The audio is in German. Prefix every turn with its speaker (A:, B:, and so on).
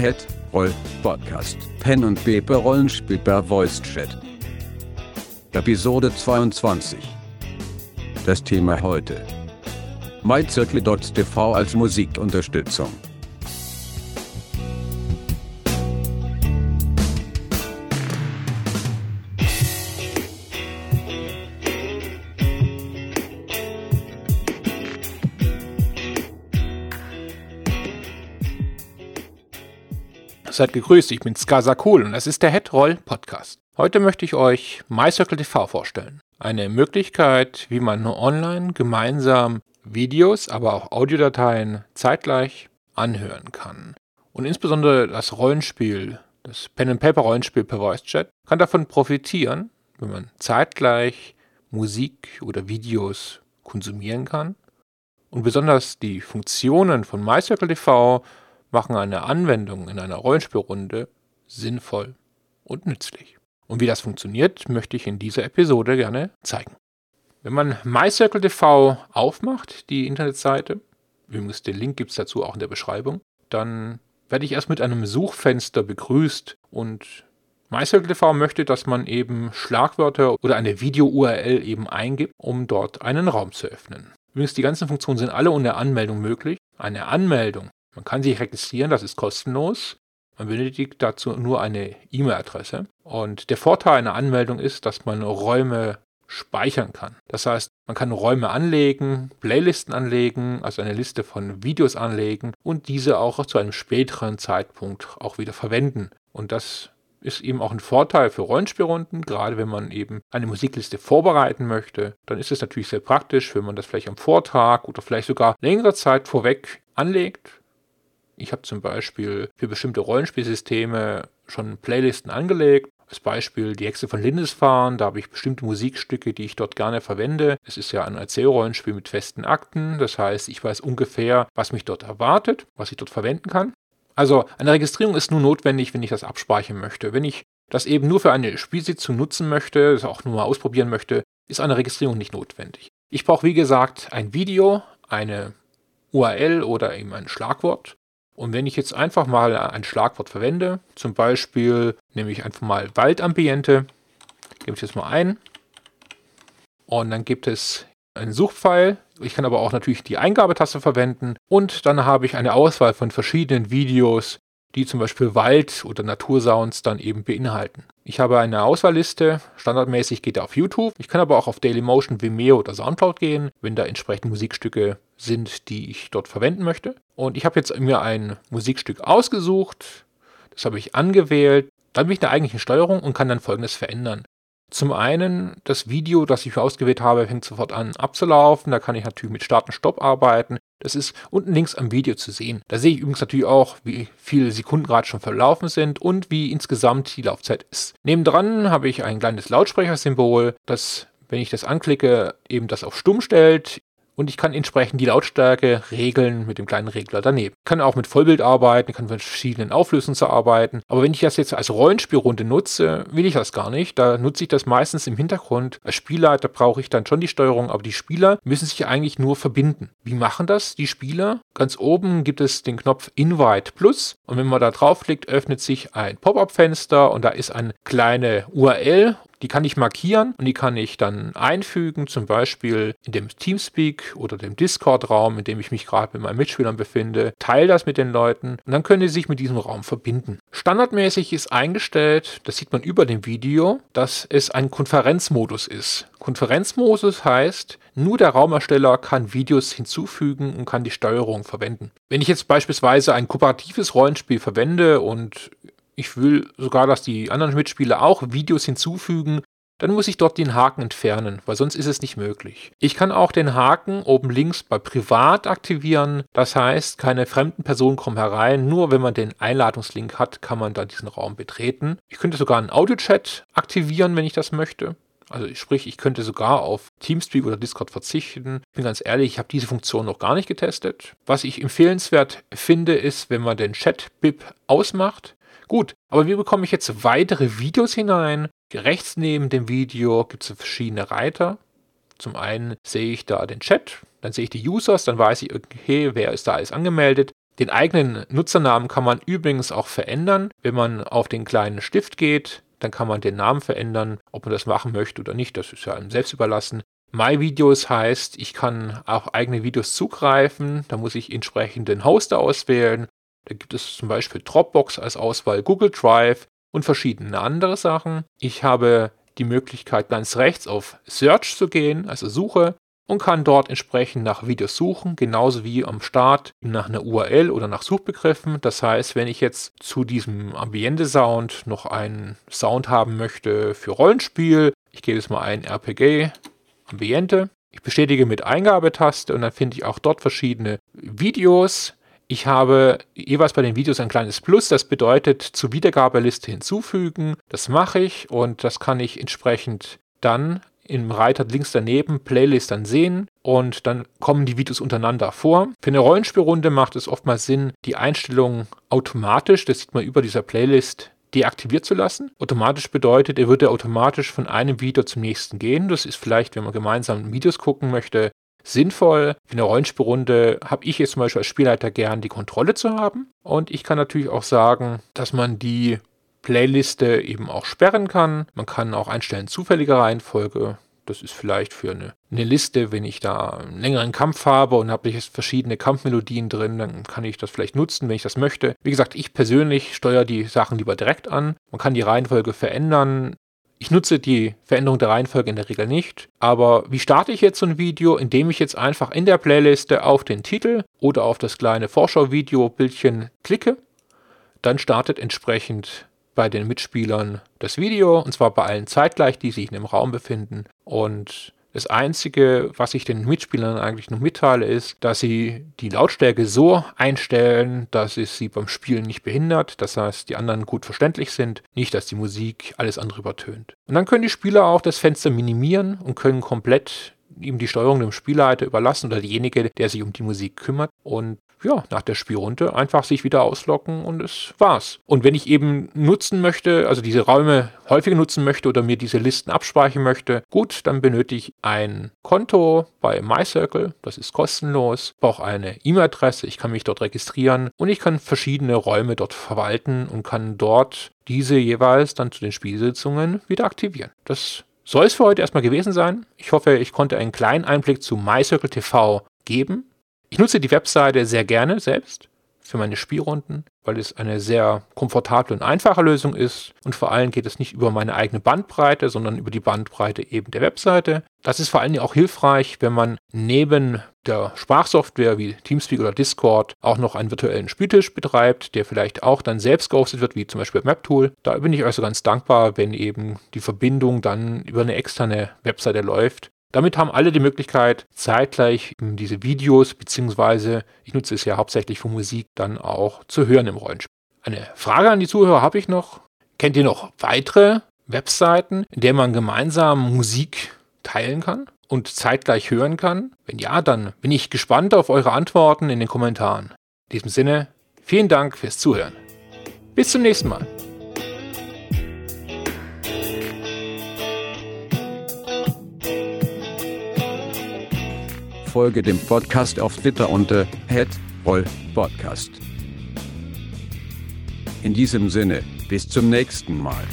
A: Head Roll Podcast Pen und Paper Rollenspiel per Voice Chat. Episode 22. Das Thema heute. MyCircle.tv als Musikunterstützung.
B: Seid gegrüßt, ich bin Skasakul und das ist der Headroll Podcast. Heute möchte ich euch MyCircle TV vorstellen. Eine Möglichkeit, wie man online gemeinsam Videos, aber auch Audiodateien zeitgleich anhören kann. Und insbesondere das Rollenspiel, das Pen-and-Paper-Rollenspiel per Voice Chat, kann davon profitieren, wenn man zeitgleich Musik oder Videos konsumieren kann. Und besonders die Funktionen von MyCircle TV machen eine Anwendung in einer Rollenspielrunde sinnvoll und nützlich. Und wie das funktioniert, möchte ich in dieser Episode gerne zeigen. Wenn man MyCircle TV aufmacht, die Internetseite, übrigens den Link gibt es dazu auch in der Beschreibung, dann werde ich erst mit einem Suchfenster begrüßt und MyCircle TV möchte, dass man eben Schlagwörter oder eine Video-URL eben eingibt, um dort einen Raum zu öffnen. Übrigens, die ganzen Funktionen sind alle unter Anmeldung möglich. Eine Anmeldung man kann sich registrieren, das ist kostenlos. Man benötigt dazu nur eine E-Mail-Adresse. Und der Vorteil einer Anmeldung ist, dass man Räume speichern kann. Das heißt, man kann Räume anlegen, Playlisten anlegen, also eine Liste von Videos anlegen und diese auch zu einem späteren Zeitpunkt auch wieder verwenden. Und das ist eben auch ein Vorteil für Rollenspielrunden, gerade wenn man eben eine Musikliste vorbereiten möchte. Dann ist es natürlich sehr praktisch, wenn man das vielleicht am Vortag oder vielleicht sogar längere Zeit vorweg anlegt ich habe zum Beispiel für bestimmte Rollenspielsysteme schon Playlisten angelegt. Als Beispiel die Hexe von Lindisfarne, da habe ich bestimmte Musikstücke, die ich dort gerne verwende. Es ist ja ein Erzählrollenspiel mit festen Akten, das heißt, ich weiß ungefähr, was mich dort erwartet, was ich dort verwenden kann. Also eine Registrierung ist nur notwendig, wenn ich das abspeichern möchte. Wenn ich das eben nur für eine Spielsitzung nutzen möchte, das auch nur mal ausprobieren möchte, ist eine Registrierung nicht notwendig. Ich brauche, wie gesagt, ein Video, eine URL oder eben ein Schlagwort und wenn ich jetzt einfach mal ein Schlagwort verwende, zum Beispiel nehme ich einfach mal Waldambiente, gebe ich jetzt mal ein und dann gibt es einen Suchpfeil. Ich kann aber auch natürlich die Eingabetaste verwenden und dann habe ich eine Auswahl von verschiedenen Videos, die zum Beispiel Wald- oder Natursounds dann eben beinhalten. Ich habe eine Auswahlliste, standardmäßig geht er auf YouTube. Ich kann aber auch auf Dailymotion, Vimeo oder Soundcloud gehen, wenn da entsprechend Musikstücke sind, die ich dort verwenden möchte. Und ich habe jetzt mir ein Musikstück ausgesucht, das habe ich angewählt, dann bin ich in der eigentlichen Steuerung und kann dann folgendes verändern. Zum einen, das Video, das ich ausgewählt habe, fängt sofort an abzulaufen. Da kann ich natürlich mit Start und Stopp arbeiten. Das ist unten links am Video zu sehen. Da sehe ich übrigens natürlich auch, wie viele Sekunden gerade schon verlaufen sind und wie insgesamt die Laufzeit ist. Nebendran habe ich ein kleines Lautsprechersymbol, das, wenn ich das anklicke, eben das auf Stumm stellt und ich kann entsprechend die Lautstärke regeln mit dem kleinen Regler daneben. Ich kann auch mit Vollbild arbeiten, kann mit verschiedenen Auflösungen arbeiten. Aber wenn ich das jetzt als Rollenspielrunde nutze, will ich das gar nicht. Da nutze ich das meistens im Hintergrund. Als Spielleiter brauche ich dann schon die Steuerung, aber die Spieler müssen sich eigentlich nur verbinden. Wie machen das die Spieler? Ganz oben gibt es den Knopf Invite Plus und wenn man da draufklickt, öffnet sich ein Pop-up-Fenster und da ist eine kleine URL die kann ich markieren und die kann ich dann einfügen, zum Beispiel in dem Teamspeak oder dem Discord-Raum, in dem ich mich gerade mit meinen Mitspielern befinde. Teile das mit den Leuten und dann können sie sich mit diesem Raum verbinden. Standardmäßig ist eingestellt, das sieht man über dem Video, dass es ein Konferenzmodus ist. Konferenzmodus heißt, nur der Raumersteller kann Videos hinzufügen und kann die Steuerung verwenden. Wenn ich jetzt beispielsweise ein kooperatives Rollenspiel verwende und ich will sogar, dass die anderen Mitspieler auch Videos hinzufügen, dann muss ich dort den Haken entfernen, weil sonst ist es nicht möglich. Ich kann auch den Haken oben links bei Privat aktivieren. Das heißt, keine fremden Personen kommen herein. Nur wenn man den Einladungslink hat, kann man dann diesen Raum betreten. Ich könnte sogar einen Audio-Chat aktivieren, wenn ich das möchte. Also sprich, ich könnte sogar auf Teamspeak oder Discord verzichten. Ich bin ganz ehrlich, ich habe diese Funktion noch gar nicht getestet. Was ich empfehlenswert finde, ist, wenn man den Chat-Bip ausmacht, Gut, aber wie bekomme ich jetzt weitere Videos hinein? Rechts neben dem Video gibt es verschiedene Reiter. Zum einen sehe ich da den Chat, dann sehe ich die Users, dann weiß ich, okay, wer ist da alles angemeldet. Den eigenen Nutzernamen kann man übrigens auch verändern. Wenn man auf den kleinen Stift geht, dann kann man den Namen verändern, ob man das machen möchte oder nicht. Das ist ja einem selbst überlassen. My Videos heißt, ich kann auch eigene Videos zugreifen. Da muss ich entsprechend den Hoster auswählen. Da gibt es zum Beispiel Dropbox als Auswahl, Google Drive und verschiedene andere Sachen. Ich habe die Möglichkeit, ganz rechts auf Search zu gehen, also Suche, und kann dort entsprechend nach Videos suchen, genauso wie am Start nach einer URL oder nach Suchbegriffen. Das heißt, wenn ich jetzt zu diesem Ambiente-Sound noch einen Sound haben möchte für Rollenspiel, ich gebe jetzt mal ein RPG, Ambiente, ich bestätige mit Eingabetaste und dann finde ich auch dort verschiedene Videos. Ich habe jeweils bei den Videos ein kleines Plus, das bedeutet zur Wiedergabeliste hinzufügen. Das mache ich und das kann ich entsprechend dann im Reiter links daneben Playlist dann sehen und dann kommen die Videos untereinander vor. Für eine Rollenspielrunde macht es oftmals Sinn, die Einstellungen automatisch, das sieht man über dieser Playlist, deaktiviert zu lassen. Automatisch bedeutet, er würde automatisch von einem Video zum nächsten gehen. Das ist vielleicht, wenn man gemeinsam Videos gucken möchte, sinnvoll. Für eine Rollenspielrunde habe ich jetzt zum Beispiel als Spielleiter gern die Kontrolle zu haben. Und ich kann natürlich auch sagen, dass man die Playliste eben auch sperren kann. Man kann auch einstellen zufällige Reihenfolge. Das ist vielleicht für eine, eine Liste, wenn ich da einen längeren Kampf habe und habe jetzt verschiedene Kampfmelodien drin, dann kann ich das vielleicht nutzen, wenn ich das möchte. Wie gesagt, ich persönlich steuere die Sachen lieber direkt an. Man kann die Reihenfolge verändern. Ich nutze die Veränderung der Reihenfolge in der Regel nicht. Aber wie starte ich jetzt so ein Video? Indem ich jetzt einfach in der Playliste auf den Titel oder auf das kleine Vorschau-Video-Bildchen klicke. Dann startet entsprechend bei den Mitspielern das Video, und zwar bei allen zeitgleich, die sich in dem Raum befinden. Und das Einzige, was ich den Mitspielern eigentlich noch mitteile, ist, dass sie die Lautstärke so einstellen, dass es sie beim Spielen nicht behindert. Das heißt, die anderen gut verständlich sind, nicht, dass die Musik alles andere übertönt. Und dann können die Spieler auch das Fenster minimieren und können komplett ihm die Steuerung dem Spielleiter überlassen oder derjenige, der sich um die Musik kümmert. Und ja, nach der Spielrunde einfach sich wieder auslocken und es war's. Und wenn ich eben nutzen möchte, also diese Räume häufiger nutzen möchte oder mir diese Listen abspeichern möchte, gut, dann benötige ich ein Konto bei MyCircle, das ist kostenlos, brauche eine E-Mail-Adresse, ich kann mich dort registrieren und ich kann verschiedene Räume dort verwalten und kann dort diese jeweils dann zu den Spielsitzungen wieder aktivieren. Das soll es für heute erstmal gewesen sein. Ich hoffe, ich konnte einen kleinen Einblick zu MyCircle TV geben. Ich nutze die Webseite sehr gerne selbst für meine Spielrunden, weil es eine sehr komfortable und einfache Lösung ist. Und vor allem geht es nicht über meine eigene Bandbreite, sondern über die Bandbreite eben der Webseite. Das ist vor allem auch hilfreich, wenn man neben der Sprachsoftware wie Teamspeak oder Discord auch noch einen virtuellen Spieltisch betreibt, der vielleicht auch dann selbst gehostet wird, wie zum Beispiel MapTool. Da bin ich also ganz dankbar, wenn eben die Verbindung dann über eine externe Webseite läuft damit haben alle die Möglichkeit, zeitgleich diese Videos, beziehungsweise ich nutze es ja hauptsächlich für Musik, dann auch zu hören im Rollenspiel. Eine Frage an die Zuhörer habe ich noch. Kennt ihr noch weitere Webseiten, in denen man gemeinsam Musik teilen kann und zeitgleich hören kann? Wenn ja, dann bin ich gespannt auf eure Antworten in den Kommentaren. In diesem Sinne, vielen Dank fürs Zuhören. Bis zum nächsten Mal.
A: Folge dem Podcast auf Twitter unter @rollpodcast. In diesem Sinne, bis zum nächsten Mal.